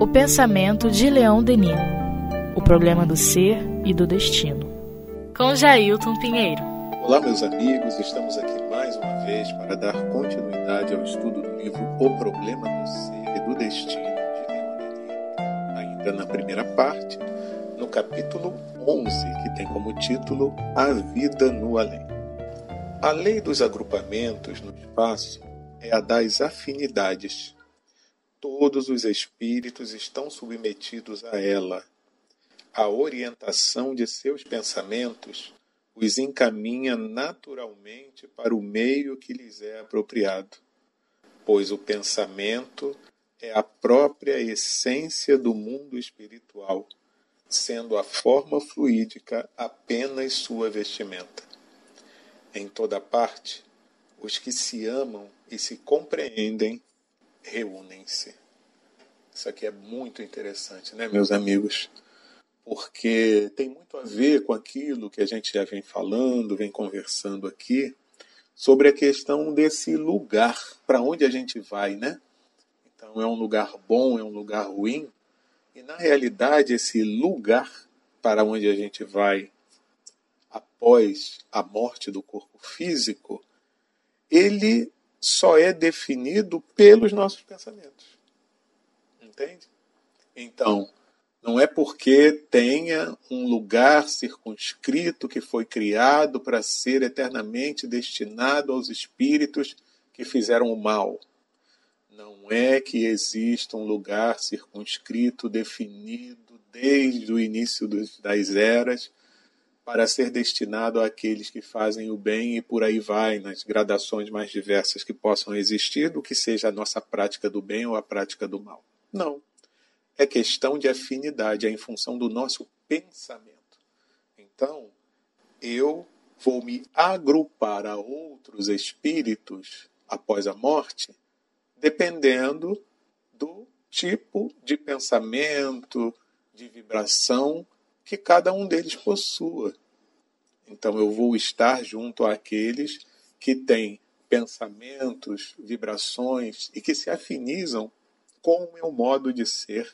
O pensamento de Leão Denis. O problema do ser e do destino. Com Jailton Pinheiro. Olá, meus amigos. Estamos aqui mais uma vez para dar continuidade ao estudo do livro O Problema do Ser e do Destino de Leão Denis. Ainda na primeira parte, no capítulo 11, que tem como título A Vida no Além. A lei dos agrupamentos no espaço é a das afinidades. Todos os espíritos estão submetidos a ela. A orientação de seus pensamentos os encaminha naturalmente para o meio que lhes é apropriado, pois o pensamento é a própria essência do mundo espiritual, sendo a forma fluídica apenas sua vestimenta. Em toda parte, os que se amam e se compreendem reúnem-se. Isso aqui é muito interessante, né, meus amigos? Porque tem muito a ver com aquilo que a gente já vem falando, vem conversando aqui, sobre a questão desse lugar para onde a gente vai, né? Então, é um lugar bom, é um lugar ruim. E na realidade, esse lugar para onde a gente vai após a morte do corpo físico, ele só é definido pelos nossos pensamentos. Entende? Então, não é porque tenha um lugar circunscrito que foi criado para ser eternamente destinado aos espíritos que fizeram o mal. Não é que exista um lugar circunscrito definido desde o início das eras para ser destinado àqueles que fazem o bem e por aí vai, nas gradações mais diversas que possam existir, do que seja a nossa prática do bem ou a prática do mal. Não. É questão de afinidade, é em função do nosso pensamento. Então, eu vou me agrupar a outros espíritos após a morte, dependendo do tipo de pensamento, de vibração que cada um deles possua. Então eu vou estar junto àqueles que têm pensamentos, vibrações e que se afinizam com o meu modo de ser,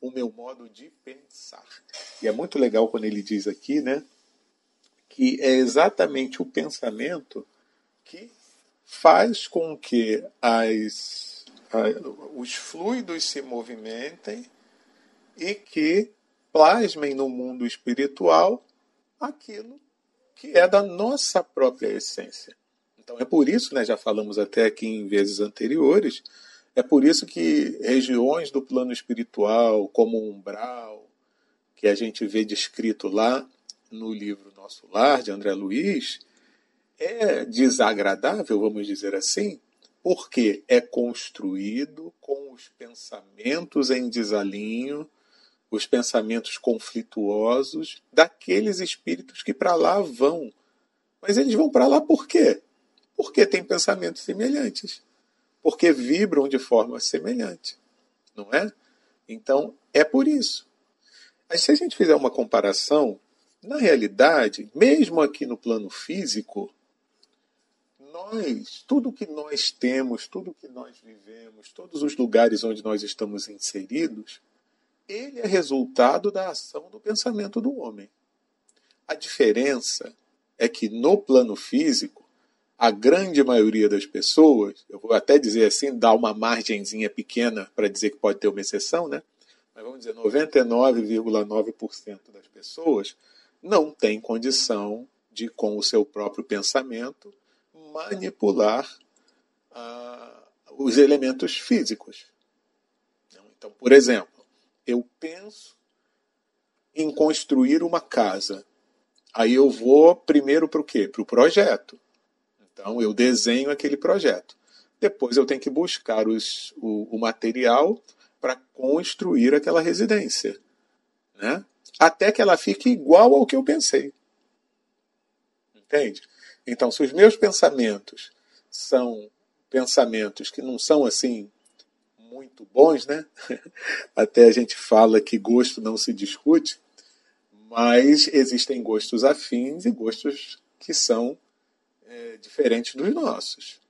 o meu modo de pensar. E é muito legal quando ele diz aqui, né, que é exatamente o pensamento que faz com que as, os fluidos se movimentem e que plasmem no mundo espiritual aquilo que é da nossa própria essência. Então é por isso, né, já falamos até aqui em vezes anteriores, é por isso que regiões do plano espiritual, como o umbral, que a gente vê descrito lá no livro Nosso Lar, de André Luiz, é desagradável, vamos dizer assim, porque é construído com os pensamentos em desalinho, os pensamentos conflituosos daqueles espíritos que para lá vão. Mas eles vão para lá por quê? Porque têm pensamentos semelhantes. Porque vibram de forma semelhante. Não é? Então, é por isso. Mas se a gente fizer uma comparação, na realidade, mesmo aqui no plano físico, nós, tudo que nós temos, tudo que nós vivemos, todos os lugares onde nós estamos inseridos, ele é resultado da ação do pensamento do homem. A diferença é que no plano físico, a grande maioria das pessoas, eu vou até dizer assim, dar uma margenzinha pequena para dizer que pode ter uma exceção, né? Mas vamos dizer, 99,9% das pessoas não tem condição de, com o seu próprio pensamento, manipular ah, os elementos físicos. Então, por exemplo, eu penso em construir uma casa. Aí eu vou primeiro para o quê? Para o projeto. Então eu desenho aquele projeto. Depois eu tenho que buscar os, o, o material para construir aquela residência. Né? Até que ela fique igual ao que eu pensei. Entende? Então, se os meus pensamentos são pensamentos que não são assim muito bons, né? Até a gente fala que gosto não se discute, mas existem gostos afins e gostos que são é, diferentes dos nossos.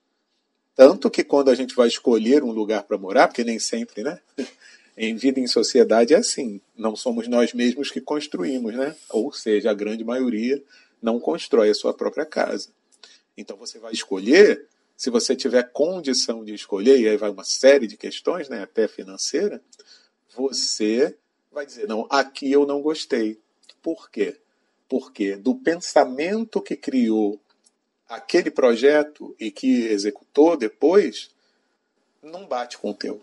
Tanto que quando a gente vai escolher um lugar para morar, porque nem sempre, né? Em vida em sociedade é assim. Não somos nós mesmos que construímos, né? Ou seja, a grande maioria não constrói a sua própria casa. Então você vai escolher, se você tiver condição de escolher, e aí vai uma série de questões, né, até financeira, você vai dizer: não, aqui eu não gostei. Por quê? Porque do pensamento que criou aquele projeto e que executou depois, não bate com o teu.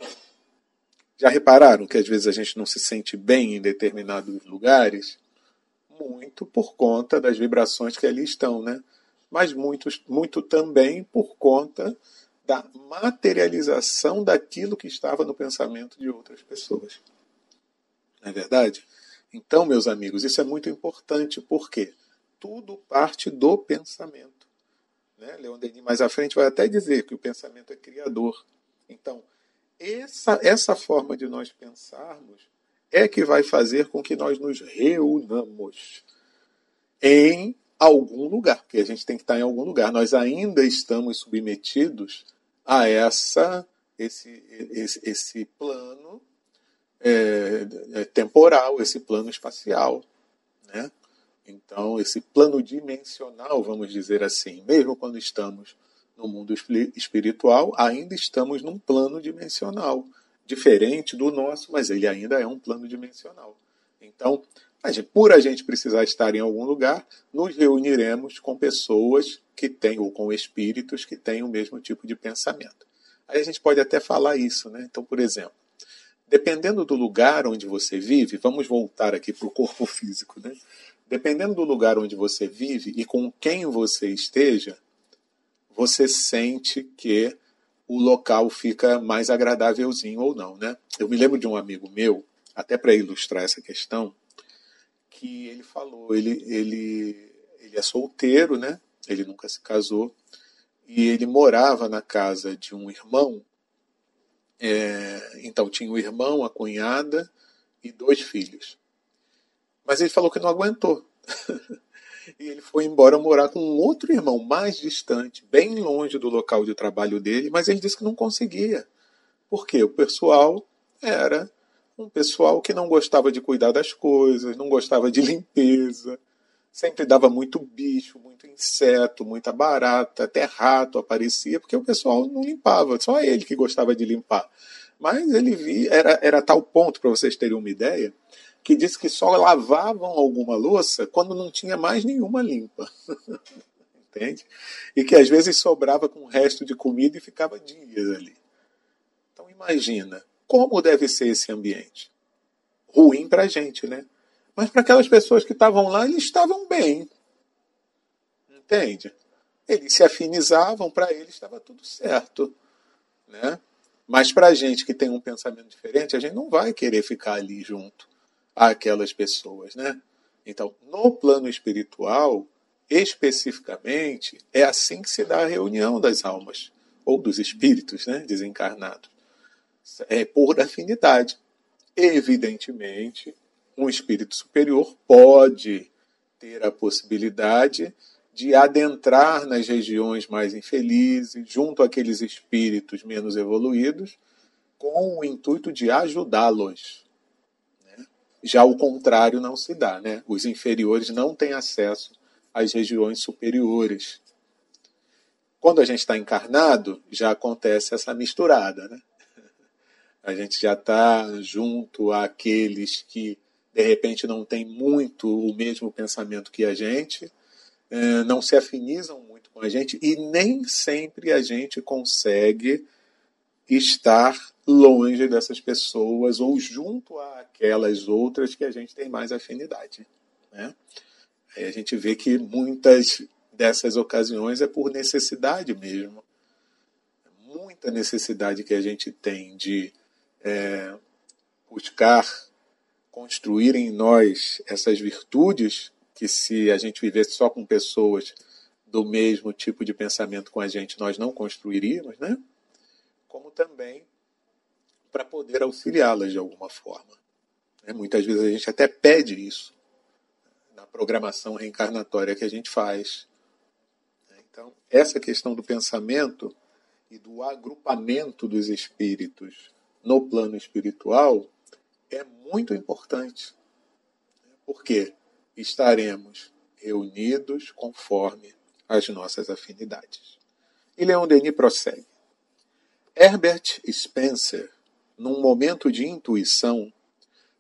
Já repararam que às vezes a gente não se sente bem em determinados lugares? Muito por conta das vibrações que ali estão, né? Mas muito, muito também por conta da materialização daquilo que estava no pensamento de outras pessoas. Não é verdade? Então, meus amigos, isso é muito importante, porque tudo parte do pensamento. Né? Leon Denis mais à frente vai até dizer que o pensamento é criador. Então, essa, essa forma de nós pensarmos é que vai fazer com que nós nos reunamos em algum lugar, porque a gente tem que estar em algum lugar. Nós ainda estamos submetidos a essa esse, esse, esse plano é, é, temporal, esse plano espacial. Né? Então, esse plano dimensional, vamos dizer assim, mesmo quando estamos no mundo espiritual, ainda estamos num plano dimensional, diferente do nosso, mas ele ainda é um plano dimensional. Então, gente, por a gente precisar estar em algum lugar, nos reuniremos com pessoas que têm, ou com espíritos que têm o mesmo tipo de pensamento. Aí a gente pode até falar isso, né? Então, por exemplo, dependendo do lugar onde você vive, vamos voltar aqui para o corpo físico, né? Dependendo do lugar onde você vive e com quem você esteja, você sente que o local fica mais agradávelzinho ou não, né? Eu me lembro de um amigo meu, até para ilustrar essa questão, que ele falou, ele, ele, ele é solteiro, né? Ele nunca se casou e ele morava na casa de um irmão é, então tinha o irmão, a cunhada e dois filhos. Mas ele falou que não aguentou. e ele foi embora morar com um outro irmão mais distante, bem longe do local de trabalho dele, mas ele disse que não conseguia. Porque o pessoal era um pessoal que não gostava de cuidar das coisas, não gostava de limpeza, sempre dava muito bicho, muito inseto, muita barata, até rato aparecia, porque o pessoal não limpava, só ele que gostava de limpar. Mas ele via, era, era tal ponto, para vocês terem uma ideia, que disse que só lavavam alguma louça quando não tinha mais nenhuma limpa. Entende? E que às vezes sobrava com o resto de comida e ficava dias ali. Então imagina, como deve ser esse ambiente? Ruim para a gente, né? Mas para aquelas pessoas que estavam lá, eles estavam bem. Entende? Eles se afinizavam, para eles estava tudo certo. Né? Mas para a gente que tem um pensamento diferente, a gente não vai querer ficar ali junto àquelas pessoas. Né? Então, no plano espiritual, especificamente, é assim que se dá a reunião das almas, ou dos espíritos né, desencarnados. É por afinidade. Evidentemente, um espírito superior pode ter a possibilidade de adentrar nas regiões mais infelizes, junto àqueles espíritos menos evoluídos, com o intuito de ajudá-los. Né? Já o contrário não se dá, né? Os inferiores não têm acesso às regiões superiores. Quando a gente está encarnado, já acontece essa misturada, né? A gente já está junto àqueles que de repente não tem muito o mesmo pensamento que a gente, é, não se afinizam muito com a gente e nem sempre a gente consegue estar longe dessas pessoas ou junto àquelas outras que a gente tem mais afinidade. Né? Aí a gente vê que muitas dessas ocasiões é por necessidade mesmo. Muita necessidade que a gente tem de é, buscar construir em nós essas virtudes que se a gente vivesse só com pessoas do mesmo tipo de pensamento com a gente, nós não construiríamos, né? Como também para poder auxiliá-las de alguma forma. Né? Muitas vezes a gente até pede isso na programação reencarnatória que a gente faz. Então, essa questão do pensamento e do agrupamento dos espíritos no plano espiritual é muito importante. Porque estaremos reunidos conforme as nossas afinidades. E Leon Denis prossegue. Herbert Spencer, num momento de intuição,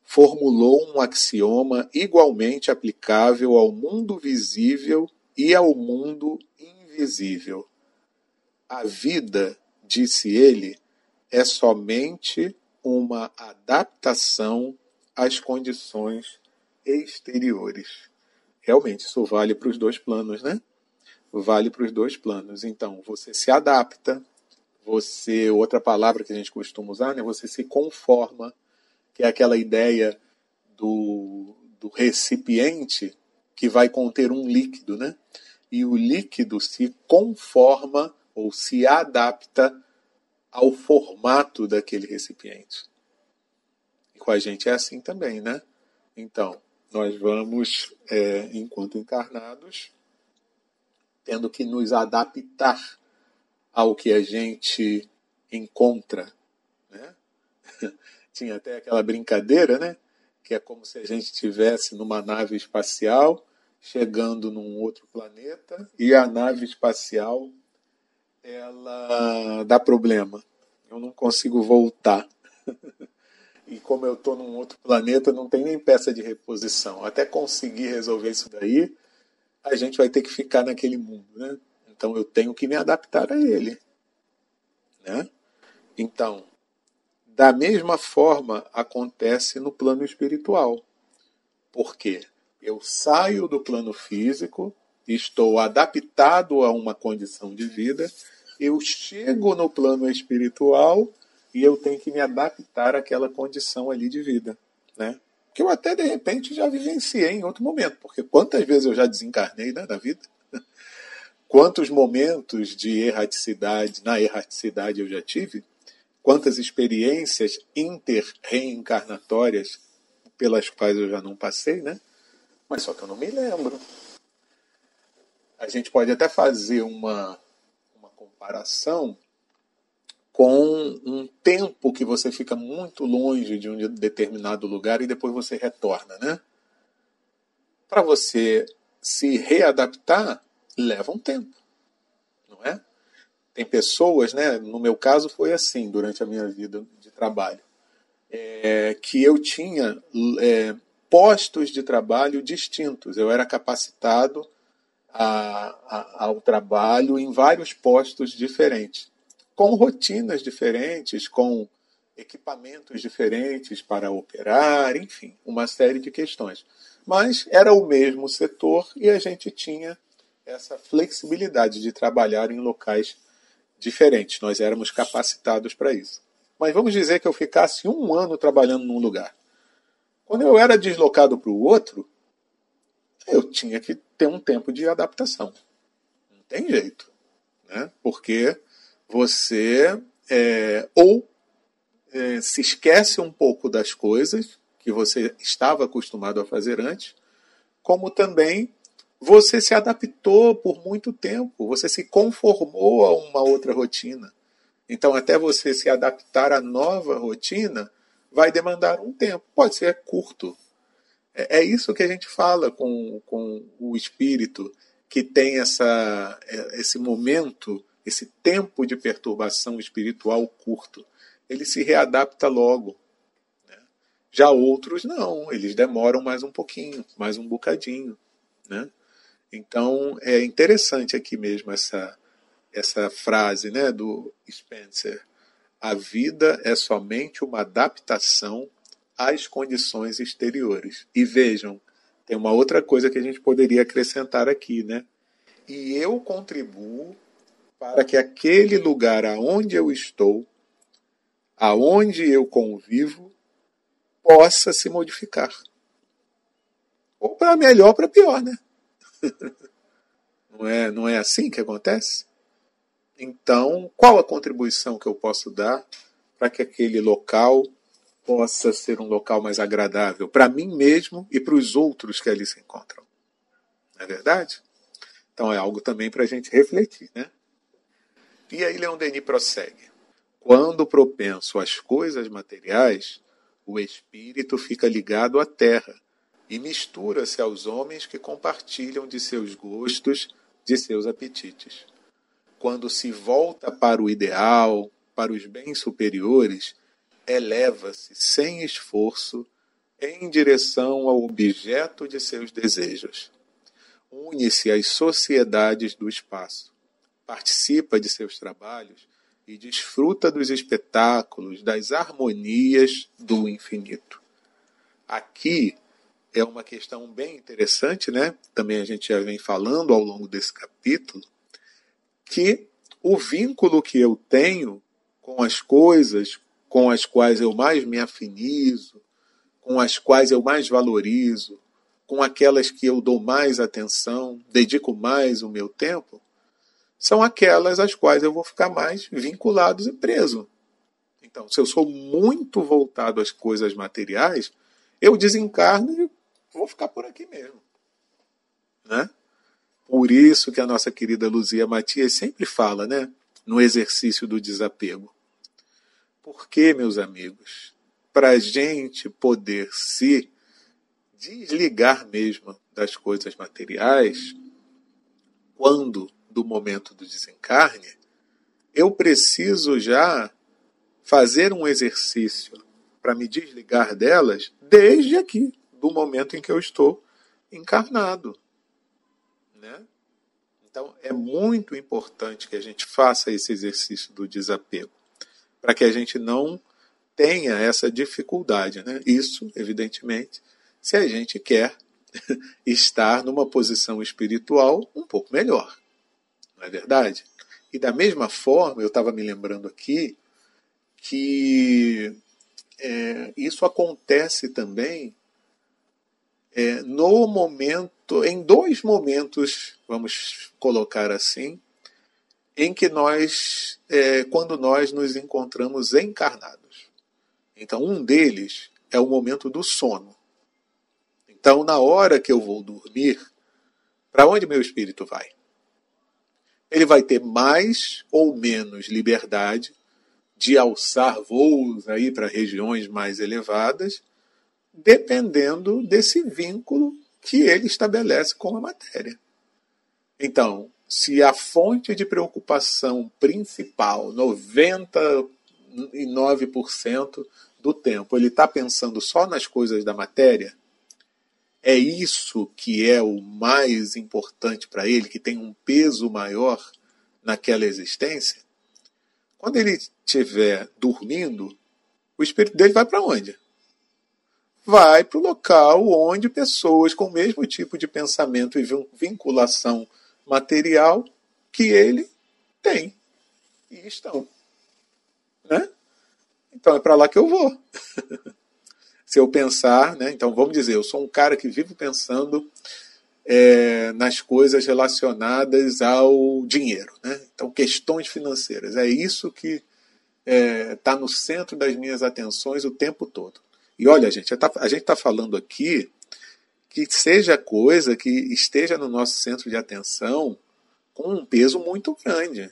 formulou um axioma igualmente aplicável ao mundo visível e ao mundo invisível. A vida, disse ele, é somente uma adaptação às condições exteriores. Realmente, isso vale para os dois planos, né? Vale para os dois planos. Então, você se adapta, você, outra palavra que a gente costuma usar, né? Você se conforma, que é aquela ideia do, do recipiente que vai conter um líquido, né? E o líquido se conforma ou se adapta ao formato daquele recipiente. E com a gente é assim também, né? Então, nós vamos, é, enquanto encarnados, tendo que nos adaptar ao que a gente encontra. Né? Tinha até aquela brincadeira, né? que é como se a gente estivesse numa nave espacial chegando num outro planeta e a nave espacial ela dá problema. Eu não consigo voltar. e como eu estou num outro planeta, não tem nem peça de reposição. Até conseguir resolver isso daí, a gente vai ter que ficar naquele mundo, né? Então eu tenho que me adaptar a ele, né? Então, da mesma forma acontece no plano espiritual. Por quê? Eu saio do plano físico, estou adaptado a uma condição de vida, eu chego no plano espiritual e eu tenho que me adaptar àquela condição ali de vida, né? Que eu até de repente já vivenciei em outro momento, porque quantas vezes eu já desencarnei né, na vida? Quantos momentos de erraticidade, na erraticidade eu já tive? Quantas experiências inter-reencarnatórias pelas quais eu já não passei, né? Mas só que eu não me lembro. A gente pode até fazer uma, uma comparação com um tempo que você fica muito longe de um determinado lugar e depois você retorna, né? Para você se readaptar, leva um tempo, não é? Tem pessoas, né? No meu caso foi assim durante a minha vida de trabalho, é, que eu tinha é, postos de trabalho distintos. Eu era capacitado a, a, ao trabalho em vários postos diferentes com rotinas diferentes, com equipamentos diferentes para operar, enfim, uma série de questões. Mas era o mesmo setor e a gente tinha essa flexibilidade de trabalhar em locais diferentes. Nós éramos capacitados para isso. Mas vamos dizer que eu ficasse um ano trabalhando num lugar. Quando eu era deslocado para o outro, eu tinha que ter um tempo de adaptação. Não tem jeito. Né? Porque você é, ou é, se esquece um pouco das coisas que você estava acostumado a fazer antes, como também você se adaptou por muito tempo, você se conformou a uma outra rotina. Então, até você se adaptar à nova rotina, vai demandar um tempo. Pode ser curto. É, é isso que a gente fala com, com o espírito que tem essa, é, esse momento esse tempo de perturbação espiritual curto. Ele se readapta logo. Né? Já outros não, eles demoram mais um pouquinho, mais um bocadinho. Né? Então é interessante aqui mesmo essa, essa frase né, do Spencer. A vida é somente uma adaptação às condições exteriores. E vejam, tem uma outra coisa que a gente poderia acrescentar aqui, né? E eu contribuo para que aquele lugar aonde eu estou, aonde eu convivo, possa se modificar. Ou para melhor ou para pior, né? não, é, não é assim que acontece? Então, qual a contribuição que eu posso dar para que aquele local possa ser um local mais agradável para mim mesmo e para os outros que ali se encontram? Não é verdade? Então é algo também para a gente refletir, né? E aí Leon Denis prossegue. Quando propenso às coisas materiais, o espírito fica ligado à terra e mistura-se aos homens que compartilham de seus gostos, de seus apetites. Quando se volta para o ideal, para os bens superiores, eleva-se sem esforço em direção ao objeto de seus desejos. Une-se às sociedades do espaço, participa de seus trabalhos e desfruta dos espetáculos, das harmonias do infinito. Aqui é uma questão bem interessante, né? Também a gente já vem falando ao longo desse capítulo, que o vínculo que eu tenho com as coisas com as quais eu mais me afinizo, com as quais eu mais valorizo, com aquelas que eu dou mais atenção, dedico mais o meu tempo, são aquelas às quais eu vou ficar mais vinculado e preso. Então, se eu sou muito voltado às coisas materiais, eu desencarno e vou ficar por aqui mesmo. Né? Por isso que a nossa querida Luzia Matias sempre fala, né, no exercício do desapego. Porque, meus amigos, para a gente poder se desligar mesmo das coisas materiais, quando do momento do desencarne, eu preciso já fazer um exercício para me desligar delas desde aqui, do momento em que eu estou encarnado. Né? Então, é muito importante que a gente faça esse exercício do desapego, para que a gente não tenha essa dificuldade. Né? Isso, evidentemente, se a gente quer estar numa posição espiritual um pouco melhor. Não é verdade? E da mesma forma, eu estava me lembrando aqui que é, isso acontece também é, no momento, em dois momentos, vamos colocar assim, em que nós, é, quando nós nos encontramos encarnados. Então, um deles é o momento do sono. Então, na hora que eu vou dormir, para onde meu espírito vai? Ele vai ter mais ou menos liberdade de alçar voos aí para regiões mais elevadas dependendo desse vínculo que ele estabelece com a matéria. Então, se a fonte de preocupação principal, 99% do tempo, ele está pensando só nas coisas da matéria, é isso que é o mais importante para ele, que tem um peso maior naquela existência. Quando ele estiver dormindo, o espírito dele vai para onde? vai para o local onde pessoas com o mesmo tipo de pensamento e vinculação material que ele tem e estão. Né? Então é para lá que eu vou. Se eu pensar, né? então vamos dizer, eu sou um cara que vive pensando é, nas coisas relacionadas ao dinheiro. Né? Então, questões financeiras. É isso que está é, tá no centro das minhas atenções o tempo todo. E olha, gente, a gente está falando aqui que seja coisa que esteja no nosso centro de atenção com um peso muito grande.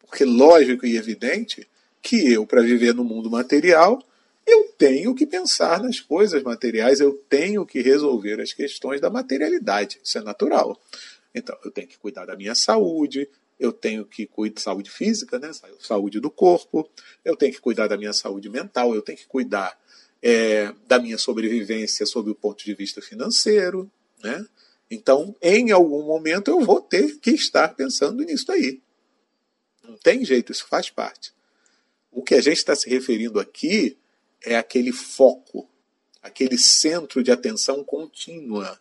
Porque lógico e evidente que eu, para viver no mundo material, eu tenho que pensar nas coisas materiais, eu tenho que resolver as questões da materialidade. Isso é natural. Então, eu tenho que cuidar da minha saúde, eu tenho que cuidar da saúde física, né? saúde do corpo, eu tenho que cuidar da minha saúde mental, eu tenho que cuidar é, da minha sobrevivência sob o ponto de vista financeiro. Né? Então, em algum momento, eu vou ter que estar pensando nisso aí. Não tem jeito, isso faz parte. O que a gente está se referindo aqui é aquele foco, aquele centro de atenção contínua.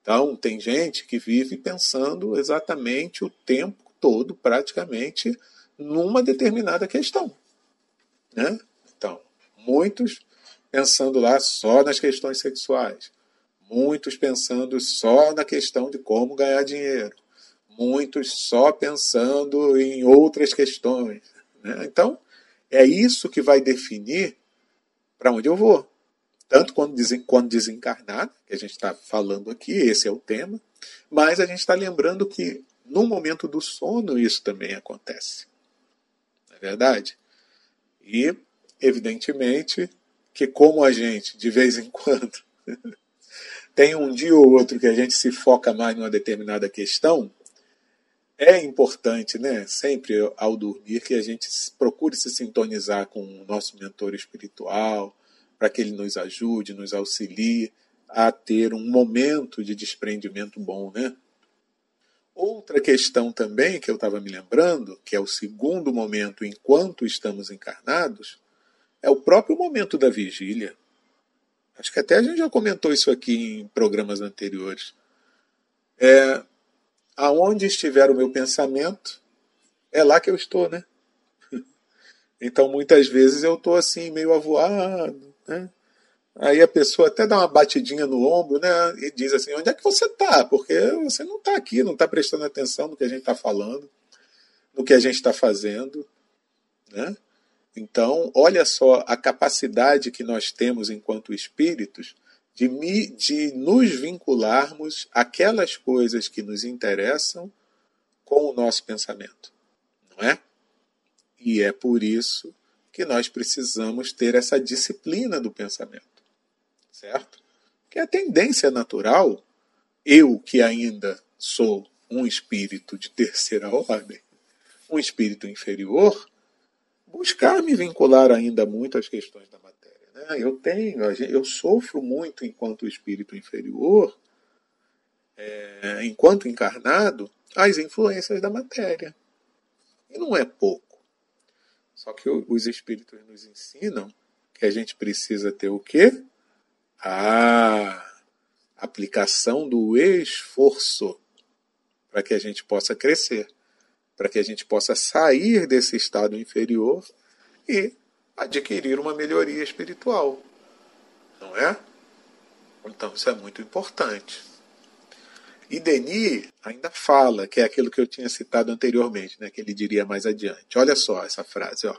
Então, tem gente que vive pensando exatamente o tempo todo, praticamente, numa determinada questão. Né? Muitos pensando lá só nas questões sexuais, muitos pensando só na questão de como ganhar dinheiro, muitos só pensando em outras questões. Né? Então, é isso que vai definir para onde eu vou. Tanto quando, quando desencarnado, que a gente está falando aqui, esse é o tema, mas a gente está lembrando que no momento do sono isso também acontece. Não é verdade? E, evidentemente, que como a gente, de vez em quando, tem um dia ou outro que a gente se foca mais numa determinada questão, é importante, né, sempre ao dormir, que a gente procure se sintonizar com o nosso mentor espiritual, para que ele nos ajude, nos auxilie a ter um momento de desprendimento bom, né? Outra questão também que eu estava me lembrando, que é o segundo momento enquanto estamos encarnados, é o próprio momento da vigília. Acho que até a gente já comentou isso aqui em programas anteriores. É, aonde estiver o meu pensamento, é lá que eu estou, né? Então muitas vezes eu estou assim, meio avoado, né? Aí a pessoa até dá uma batidinha no ombro, né? E diz assim: onde é que você está? Porque você não está aqui, não está prestando atenção no que a gente está falando, no que a gente está fazendo, né? Então, olha só a capacidade que nós temos enquanto espíritos de, de nos vincularmos aquelas coisas que nos interessam com o nosso pensamento, não é? E é por isso que nós precisamos ter essa disciplina do pensamento, certo? Que é a tendência natural, eu que ainda sou um espírito de terceira ordem, um espírito inferior, buscar me vincular ainda muito às questões da matéria. Né? Eu tenho, eu sofro muito enquanto espírito inferior, é, enquanto encarnado, as influências da matéria. E não é pouco. Só que os espíritos nos ensinam que a gente precisa ter o quê? A aplicação do esforço para que a gente possa crescer para que a gente possa sair desse estado inferior e adquirir uma melhoria espiritual. Não é? Então isso é muito importante. E Denis ainda fala, que é aquilo que eu tinha citado anteriormente, né, que ele diria mais adiante. Olha só essa frase, ó.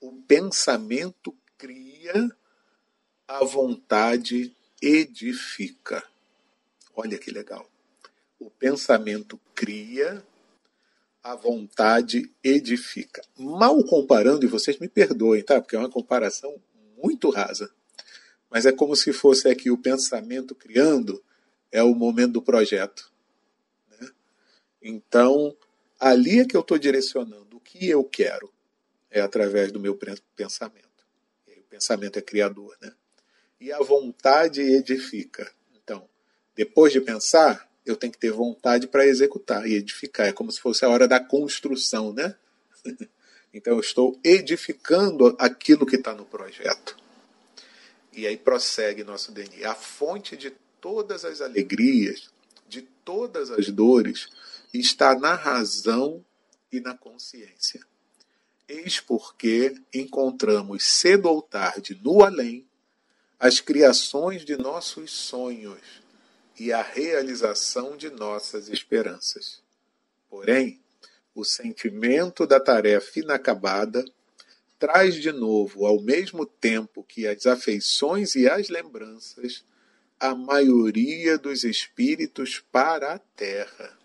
O pensamento cria, a vontade edifica. Olha que legal. O pensamento cria, a vontade edifica. Mal comparando, e vocês me perdoem, tá? Porque é uma comparação muito rasa. Mas é como se fosse aqui o pensamento criando, é o momento do projeto. Né? Então, ali é que eu estou direcionando o que eu quero, é através do meu pensamento. o pensamento é criador, né? E a vontade edifica. Então, depois de pensar, eu tenho que ter vontade para executar e edificar. É como se fosse a hora da construção, né? Então eu estou edificando aquilo que está no projeto. E aí prossegue nosso DNA. A fonte de todas as alegrias, de todas as dores, está na razão e na consciência. Eis porque encontramos cedo ou tarde no além as criações de nossos sonhos e a realização de nossas esperanças. Porém, o sentimento da tarefa inacabada traz de novo, ao mesmo tempo que as afeições e as lembranças, a maioria dos espíritos para a terra.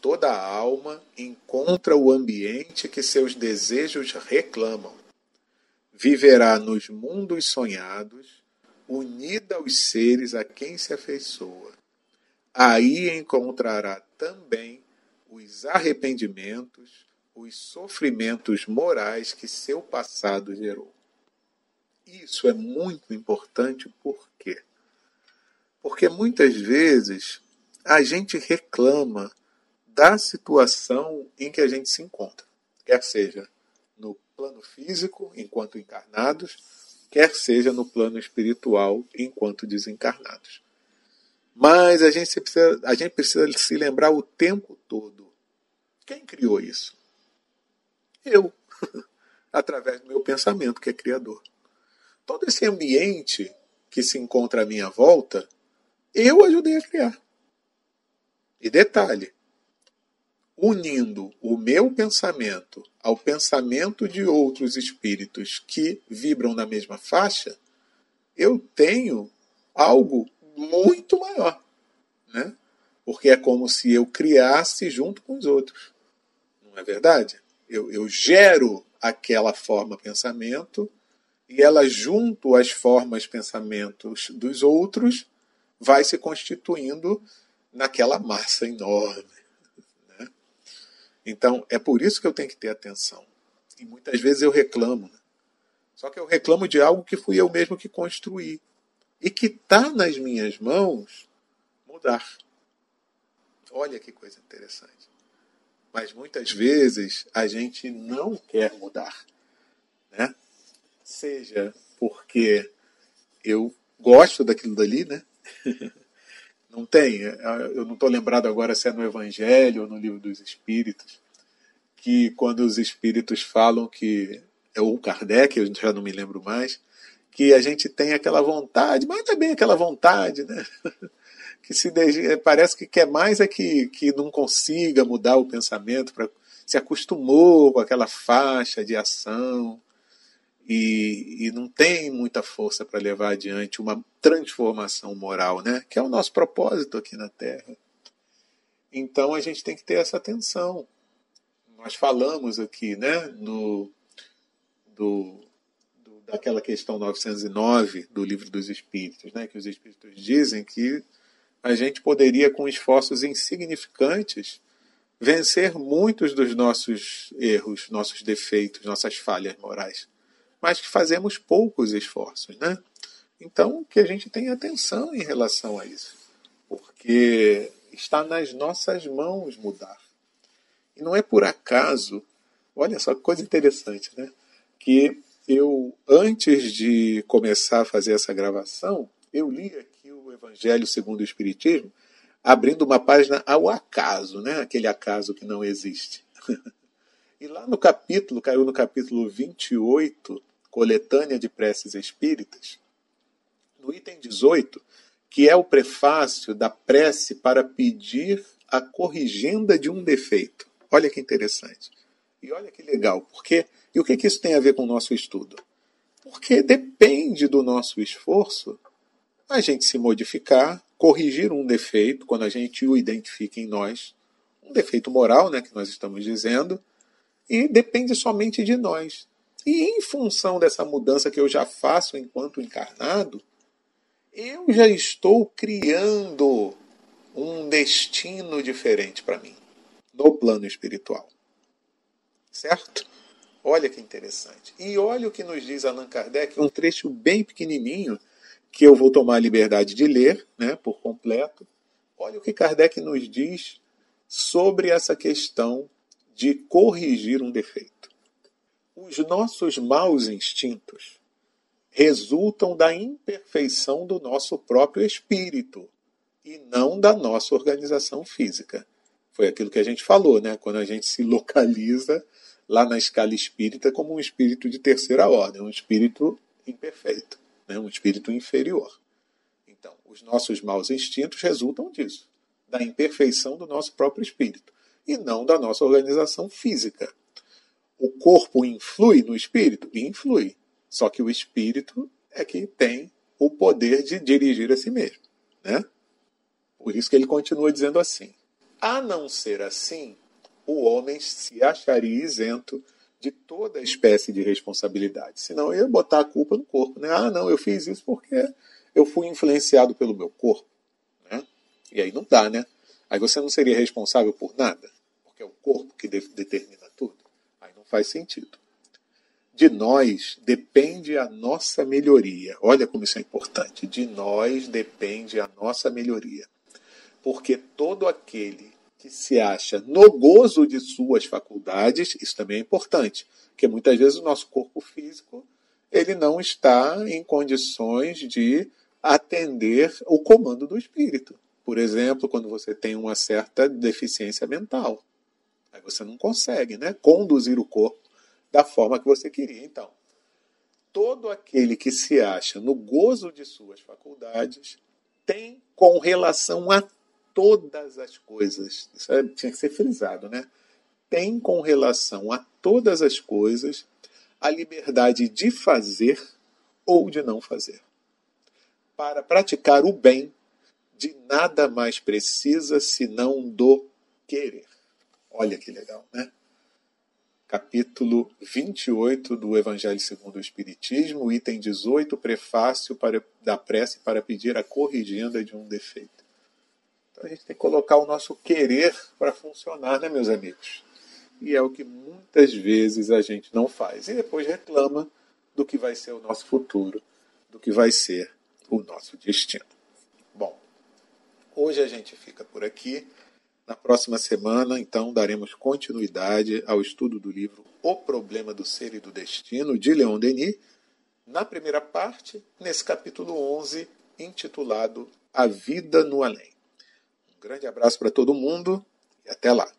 Toda a alma encontra o ambiente que seus desejos reclamam. Viverá nos mundos sonhados unida aos seres a quem se afeiçoa. Aí encontrará também os arrependimentos, os sofrimentos morais que seu passado gerou. Isso é muito importante por quê? Porque muitas vezes a gente reclama da situação em que a gente se encontra, quer seja no plano físico, enquanto encarnados, quer seja no plano espiritual enquanto desencarnados. Mas a gente precisa, a gente precisa se lembrar o tempo todo. Quem criou isso? Eu, através do meu pensamento, que é criador. Todo esse ambiente que se encontra à minha volta, eu ajudei a criar. E detalhe: unindo o meu pensamento ao pensamento de outros espíritos que vibram na mesma faixa, eu tenho algo muito maior. Né? Porque é como se eu criasse junto com os outros. Não é verdade? Eu, eu gero aquela forma pensamento e ela, junto às formas pensamentos dos outros, vai se constituindo naquela massa enorme. Então, é por isso que eu tenho que ter atenção. E muitas vezes eu reclamo. Né? Só que eu reclamo de algo que fui eu mesmo que construí. E que está nas minhas mãos mudar. Olha que coisa interessante. Mas muitas vezes a gente não quer mudar. Né? Seja porque eu gosto daquilo dali, né? não tem. Eu não estou lembrado agora se é no Evangelho ou no Livro dos Espíritos, que quando os Espíritos falam que é o Kardec, eu já não me lembro mais, que a gente tem aquela vontade, mas também é aquela vontade, né? que se parece que quer mais é que, que não consiga mudar o pensamento, pra, se acostumou com aquela faixa de ação e, e não tem muita força para levar adiante uma transformação moral, né? que é o nosso propósito aqui na Terra. Então a gente tem que ter essa atenção. Nós falamos aqui né, no, do, do, daquela questão 909 do Livro dos Espíritos, né, que os Espíritos dizem que a gente poderia, com esforços insignificantes, vencer muitos dos nossos erros, nossos defeitos, nossas falhas morais. Mas que fazemos poucos esforços, né? Então, que a gente tenha atenção em relação a isso. Porque está nas nossas mãos mudar. E não é por acaso, olha só que coisa interessante, né? Que eu, antes de começar a fazer essa gravação, eu li aqui Evangelho segundo o Espiritismo, abrindo uma página ao acaso, né? aquele acaso que não existe. e lá no capítulo, caiu no capítulo 28, Coletânea de Preces Espíritas, no item 18, que é o prefácio da prece para pedir a corrigenda de um defeito. Olha que interessante. E olha que legal, porque e o que, que isso tem a ver com o nosso estudo? Porque depende do nosso esforço a gente se modificar, corrigir um defeito, quando a gente o identifica em nós, um defeito moral, né, que nós estamos dizendo, e depende somente de nós. E em função dessa mudança que eu já faço enquanto encarnado, eu já estou criando um destino diferente para mim, no plano espiritual. Certo? Olha que interessante. E olha o que nos diz Allan Kardec, um trecho bem pequenininho que eu vou tomar a liberdade de ler né, por completo. Olha o que Kardec nos diz sobre essa questão de corrigir um defeito. Os nossos maus instintos resultam da imperfeição do nosso próprio espírito e não da nossa organização física. Foi aquilo que a gente falou, né? Quando a gente se localiza lá na escala espírita como um espírito de terceira ordem, um espírito imperfeito né, um espírito inferior. Então, os nossos maus instintos resultam disso, da imperfeição do nosso próprio espírito, e não da nossa organização física. O corpo influi no espírito? Influi. Só que o espírito é que tem o poder de dirigir a si mesmo. Né? Por isso que ele continua dizendo assim: a não ser assim, o homem se acharia isento de toda espécie de responsabilidade. Senão eu ia botar a culpa no corpo. Né? Ah, não, eu fiz isso porque eu fui influenciado pelo meu corpo. Né? E aí não dá, né? Aí você não seria responsável por nada, porque é o corpo que de determina faz sentido. De nós depende a nossa melhoria. Olha como isso é importante. De nós depende a nossa melhoria. Porque todo aquele que se acha no gozo de suas faculdades, isso também é importante, porque muitas vezes o nosso corpo físico ele não está em condições de atender o comando do espírito. Por exemplo, quando você tem uma certa deficiência mental, aí você não consegue, né, conduzir o corpo da forma que você queria. Então, todo aquele que se acha no gozo de suas faculdades tem com relação a todas as coisas, isso é, tinha que ser frisado, né? Tem com relação a todas as coisas a liberdade de fazer ou de não fazer. Para praticar o bem, de nada mais precisa senão do querer. Olha que legal, né? Capítulo 28 do Evangelho segundo o Espiritismo, item 18, prefácio para, da prece para pedir a corrigenda de um defeito. Então a gente tem que colocar o nosso querer para funcionar, né, meus amigos? E é o que muitas vezes a gente não faz. E depois reclama do que vai ser o nosso futuro, do que vai ser o nosso destino. Bom, hoje a gente fica por aqui. Na próxima semana, então, daremos continuidade ao estudo do livro O Problema do Ser e do Destino, de Leon Denis, na primeira parte, nesse capítulo 11, intitulado A Vida no Além. Um grande abraço para todo mundo e até lá!